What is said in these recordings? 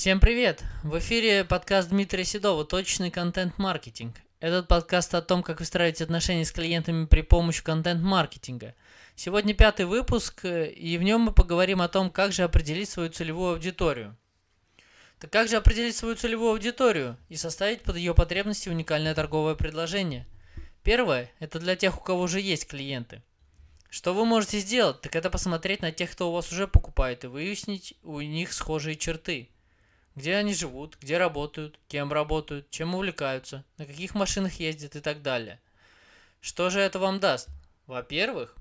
Всем привет! В эфире подкаст Дмитрия Седова «Точный контент-маркетинг». Этот подкаст о том, как выстраивать отношения с клиентами при помощи контент-маркетинга. Сегодня пятый выпуск, и в нем мы поговорим о том, как же определить свою целевую аудиторию. Так как же определить свою целевую аудиторию и составить под ее потребности уникальное торговое предложение? Первое – это для тех, у кого уже есть клиенты. Что вы можете сделать, так это посмотреть на тех, кто у вас уже покупает, и выяснить у них схожие черты – где они живут, где работают, кем работают, чем увлекаются, на каких машинах ездят и так далее. Что же это вам даст? Во-первых,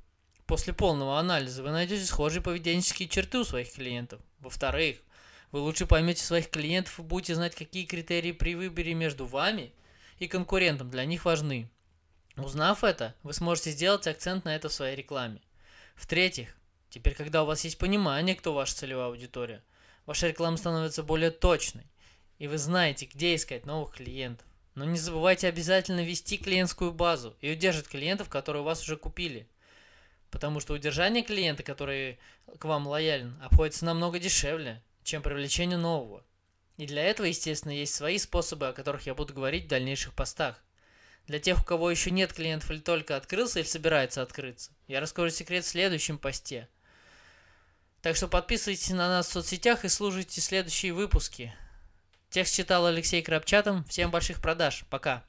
после полного анализа вы найдете схожие поведенческие черты у своих клиентов. Во-вторых, вы лучше поймете своих клиентов и будете знать, какие критерии при выборе между вами и конкурентом для них важны. Узнав это, вы сможете сделать акцент на это в своей рекламе. В-третьих, теперь когда у вас есть понимание, кто ваша целевая аудитория, ваша реклама становится более точной, и вы знаете, где искать новых клиентов. Но не забывайте обязательно вести клиентскую базу и удерживать клиентов, которые у вас уже купили. Потому что удержание клиента, который к вам лоялен, обходится намного дешевле, чем привлечение нового. И для этого, естественно, есть свои способы, о которых я буду говорить в дальнейших постах. Для тех, у кого еще нет клиентов или только открылся или собирается открыться, я расскажу секрет в следующем посте – так что подписывайтесь на нас в соцсетях и слушайте следующие выпуски. Текст читал Алексей Крапчатом. Всем больших продаж. Пока.